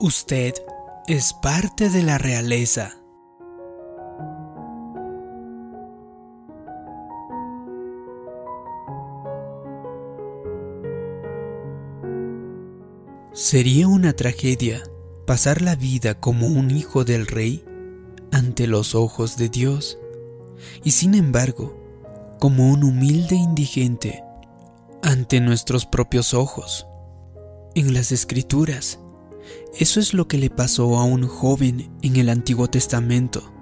Usted es parte de la realeza. Sería una tragedia pasar la vida como un hijo del rey ante los ojos de Dios y sin embargo como un humilde indigente ante nuestros propios ojos. En las escrituras, eso es lo que le pasó a un joven en el Antiguo Testamento,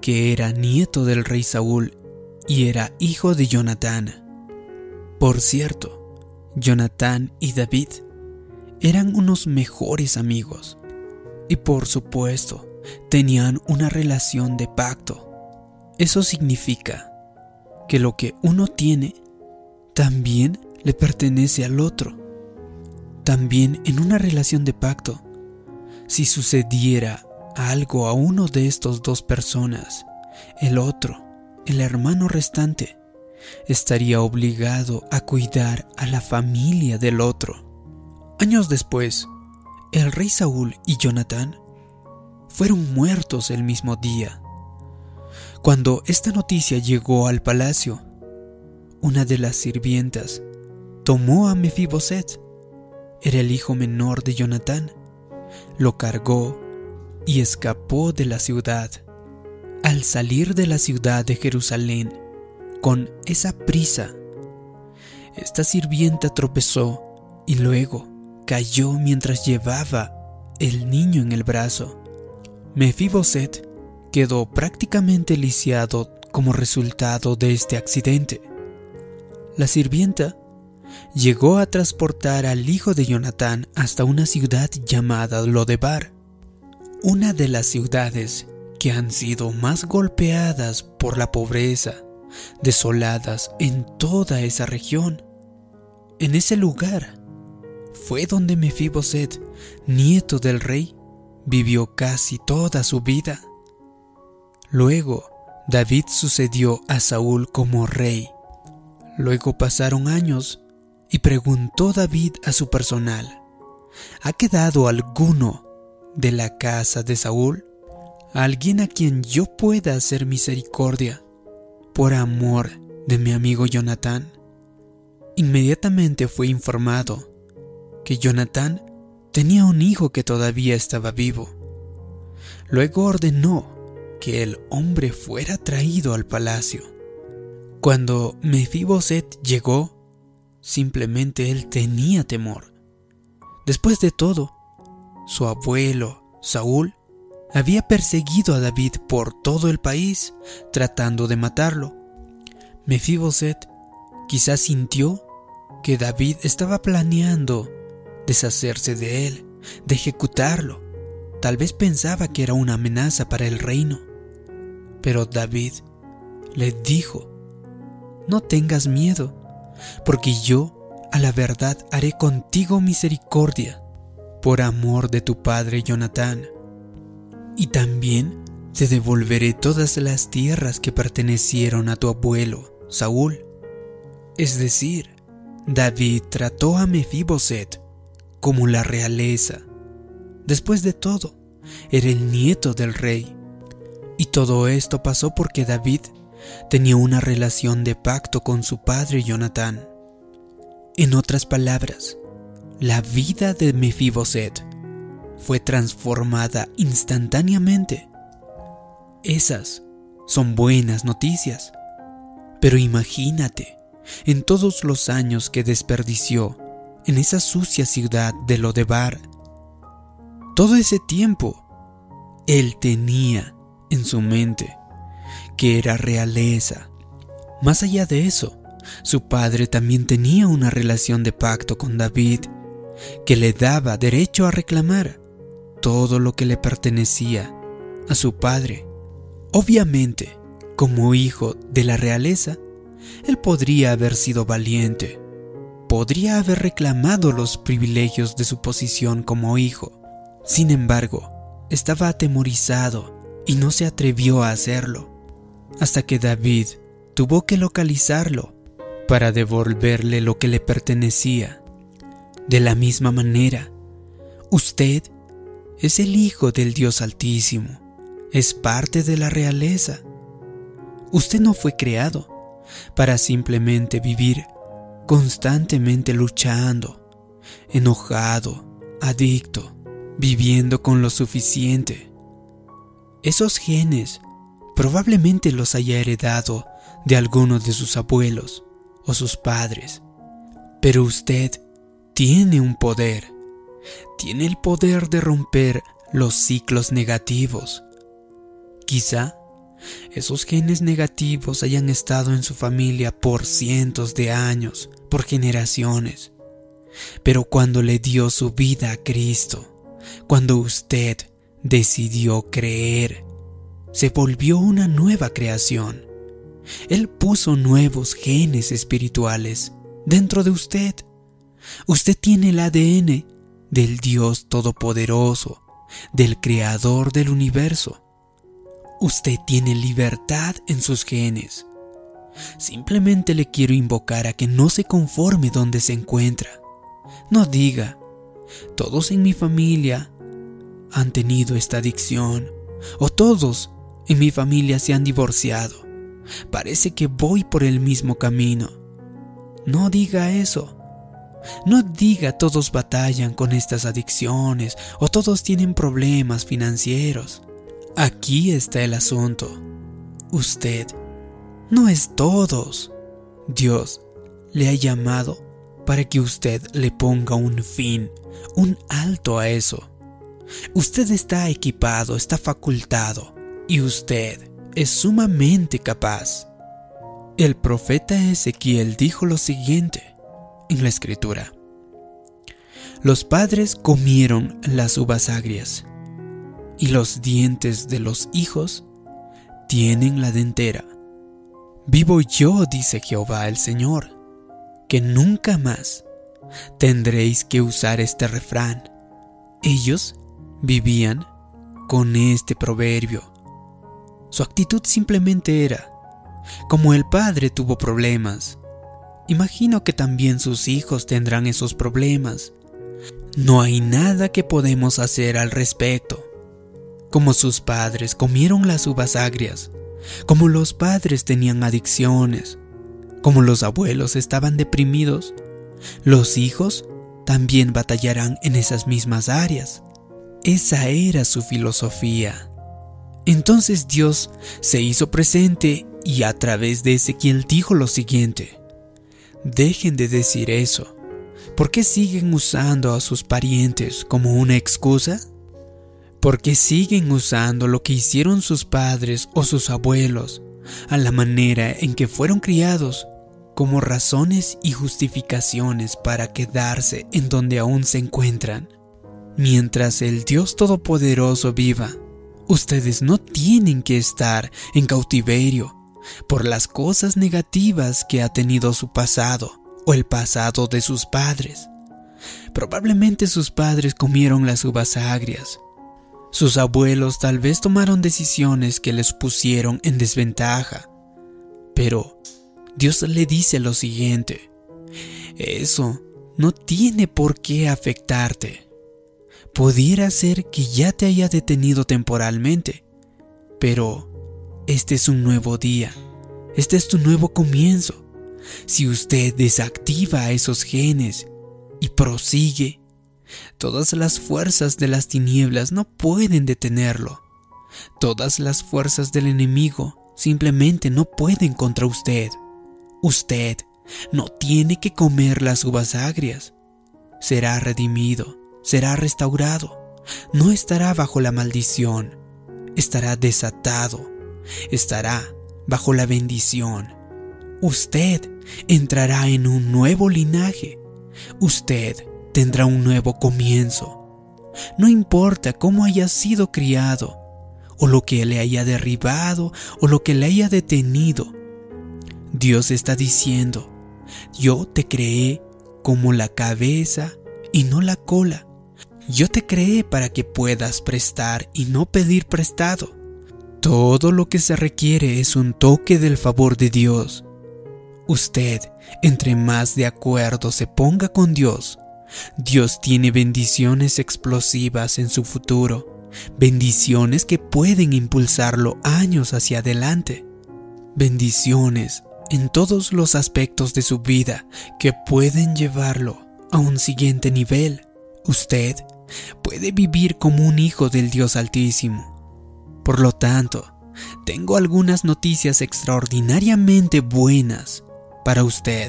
que era nieto del rey Saúl y era hijo de Jonatán. Por cierto, Jonatán y David eran unos mejores amigos y por supuesto tenían una relación de pacto. Eso significa que lo que uno tiene también le pertenece al otro. También en una relación de pacto, si sucediera algo a uno de estos dos personas, el otro, el hermano restante, estaría obligado a cuidar a la familia del otro. Años después, el rey Saúl y Jonatán fueron muertos el mismo día. Cuando esta noticia llegó al palacio, una de las sirvientas tomó a Mefiboset era el hijo menor de Jonatán. Lo cargó y escapó de la ciudad. Al salir de la ciudad de Jerusalén, con esa prisa, esta sirvienta tropezó y luego cayó mientras llevaba el niño en el brazo. Mefiboset quedó prácticamente lisiado como resultado de este accidente. La sirvienta llegó a transportar al hijo de Jonatán hasta una ciudad llamada Lodebar, una de las ciudades que han sido más golpeadas por la pobreza, desoladas en toda esa región. En ese lugar fue donde Mefiboset, nieto del rey, vivió casi toda su vida. Luego, David sucedió a Saúl como rey. Luego pasaron años y preguntó David a su personal, ¿ha quedado alguno de la casa de Saúl? ¿Alguien a quien yo pueda hacer misericordia por amor de mi amigo Jonatán? Inmediatamente fue informado que Jonatán tenía un hijo que todavía estaba vivo. Luego ordenó que el hombre fuera traído al palacio. Cuando Mefiboset llegó, Simplemente él tenía temor. Después de todo, su abuelo, Saúl, había perseguido a David por todo el país, tratando de matarlo. Mefiboset quizás sintió que David estaba planeando deshacerse de él, de ejecutarlo. Tal vez pensaba que era una amenaza para el reino. Pero David le dijo, no tengas miedo, porque yo a la verdad haré contigo misericordia, por amor de tu padre Jonatán. Y también te devolveré todas las tierras que pertenecieron a tu abuelo, Saúl. Es decir, David trató a Mefiboset como la realeza. Después de todo, era el nieto del rey. Y todo esto pasó porque David tenía una relación de pacto con su padre Jonatán. En otras palabras, la vida de Mefiboset fue transformada instantáneamente. Esas son buenas noticias. Pero imagínate, en todos los años que desperdició en esa sucia ciudad de Lodebar, todo ese tiempo, él tenía en su mente que era realeza. Más allá de eso, su padre también tenía una relación de pacto con David que le daba derecho a reclamar todo lo que le pertenecía a su padre. Obviamente, como hijo de la realeza, él podría haber sido valiente, podría haber reclamado los privilegios de su posición como hijo. Sin embargo, estaba atemorizado y no se atrevió a hacerlo hasta que David tuvo que localizarlo para devolverle lo que le pertenecía. De la misma manera, usted es el Hijo del Dios Altísimo, es parte de la realeza. Usted no fue creado para simplemente vivir constantemente luchando, enojado, adicto, viviendo con lo suficiente. Esos genes probablemente los haya heredado de alguno de sus abuelos o sus padres. Pero usted tiene un poder. Tiene el poder de romper los ciclos negativos. Quizá esos genes negativos hayan estado en su familia por cientos de años, por generaciones. Pero cuando le dio su vida a Cristo, cuando usted decidió creer, se volvió una nueva creación. Él puso nuevos genes espirituales dentro de usted. Usted tiene el ADN del Dios Todopoderoso, del Creador del universo. Usted tiene libertad en sus genes. Simplemente le quiero invocar a que no se conforme donde se encuentra. No diga, todos en mi familia han tenido esta adicción, o todos en mi familia se han divorciado. Parece que voy por el mismo camino. No diga eso. No diga todos batallan con estas adicciones o todos tienen problemas financieros. Aquí está el asunto. Usted no es todos. Dios le ha llamado para que usted le ponga un fin, un alto a eso. Usted está equipado, está facultado y usted es sumamente capaz. El profeta Ezequiel dijo lo siguiente en la escritura. Los padres comieron las uvas agrias y los dientes de los hijos tienen la dentera. Vivo yo, dice Jehová el Señor, que nunca más tendréis que usar este refrán. Ellos vivían con este proverbio su actitud simplemente era, como el padre tuvo problemas, imagino que también sus hijos tendrán esos problemas. No hay nada que podemos hacer al respecto. Como sus padres comieron las uvas agrias, como los padres tenían adicciones, como los abuelos estaban deprimidos, los hijos también batallarán en esas mismas áreas. Esa era su filosofía. Entonces Dios se hizo presente y a través de Ezequiel dijo lo siguiente, dejen de decir eso. ¿Por qué siguen usando a sus parientes como una excusa? ¿Por qué siguen usando lo que hicieron sus padres o sus abuelos a la manera en que fueron criados como razones y justificaciones para quedarse en donde aún se encuentran? Mientras el Dios Todopoderoso viva, Ustedes no tienen que estar en cautiverio por las cosas negativas que ha tenido su pasado o el pasado de sus padres. Probablemente sus padres comieron las uvas agrias. Sus abuelos tal vez tomaron decisiones que les pusieron en desventaja. Pero Dios le dice lo siguiente, eso no tiene por qué afectarte pudiera ser que ya te haya detenido temporalmente, pero este es un nuevo día, este es tu nuevo comienzo. Si usted desactiva esos genes y prosigue, todas las fuerzas de las tinieblas no pueden detenerlo. Todas las fuerzas del enemigo simplemente no pueden contra usted. Usted no tiene que comer las uvas agrias. Será redimido será restaurado, no estará bajo la maldición, estará desatado, estará bajo la bendición. Usted entrará en un nuevo linaje, usted tendrá un nuevo comienzo. No importa cómo haya sido criado, o lo que le haya derribado, o lo que le haya detenido. Dios está diciendo, yo te creé como la cabeza y no la cola. Yo te creé para que puedas prestar y no pedir prestado. Todo lo que se requiere es un toque del favor de Dios. Usted, entre más de acuerdo se ponga con Dios, Dios tiene bendiciones explosivas en su futuro, bendiciones que pueden impulsarlo años hacia adelante, bendiciones en todos los aspectos de su vida que pueden llevarlo a un siguiente nivel. Usted puede vivir como un hijo del Dios Altísimo. Por lo tanto, tengo algunas noticias extraordinariamente buenas para usted.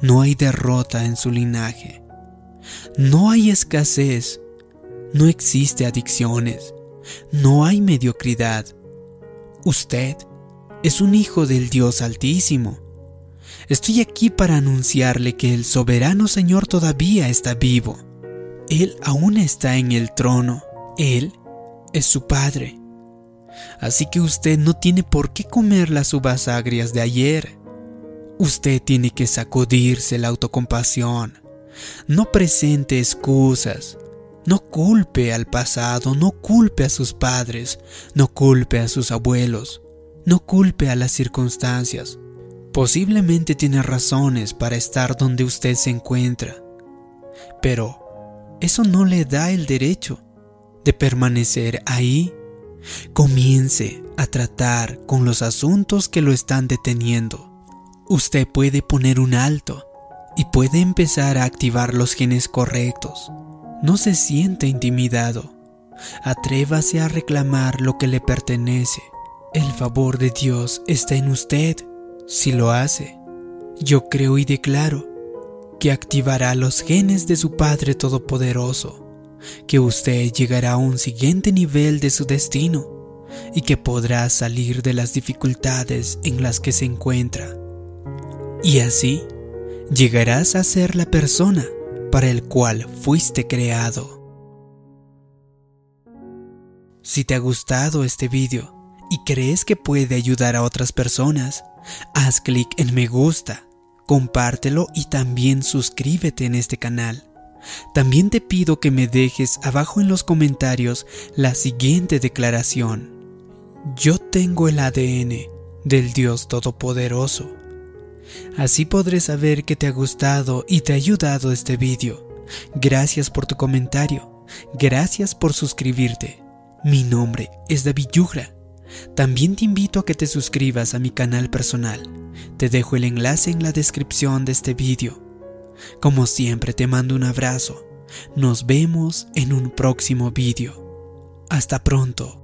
No hay derrota en su linaje. No hay escasez. No existe adicciones. No hay mediocridad. Usted es un hijo del Dios Altísimo. Estoy aquí para anunciarle que el soberano Señor todavía está vivo. Él aún está en el trono. Él es su Padre. Así que usted no tiene por qué comer las uvas agrias de ayer. Usted tiene que sacudirse la autocompasión. No presente excusas. No culpe al pasado, no culpe a sus padres, no culpe a sus abuelos, no culpe a las circunstancias. Posiblemente tiene razones para estar donde usted se encuentra, pero eso no le da el derecho de permanecer ahí. Comience a tratar con los asuntos que lo están deteniendo. Usted puede poner un alto y puede empezar a activar los genes correctos. No se siente intimidado. Atrévase a reclamar lo que le pertenece. El favor de Dios está en usted si lo hace. Yo creo y declaro que activará los genes de su Padre Todopoderoso, que usted llegará a un siguiente nivel de su destino y que podrá salir de las dificultades en las que se encuentra. Y así llegarás a ser la persona para el cual fuiste creado. Si te ha gustado este vídeo y crees que puede ayudar a otras personas, haz clic en me gusta, compártelo y también suscríbete en este canal. También te pido que me dejes abajo en los comentarios la siguiente declaración. Yo tengo el ADN del Dios Todopoderoso. Así podré saber que te ha gustado y te ha ayudado este vídeo. Gracias por tu comentario. Gracias por suscribirte. Mi nombre es David Yugra. También te invito a que te suscribas a mi canal personal. Te dejo el enlace en la descripción de este vídeo. Como siempre te mando un abrazo. Nos vemos en un próximo vídeo. Hasta pronto.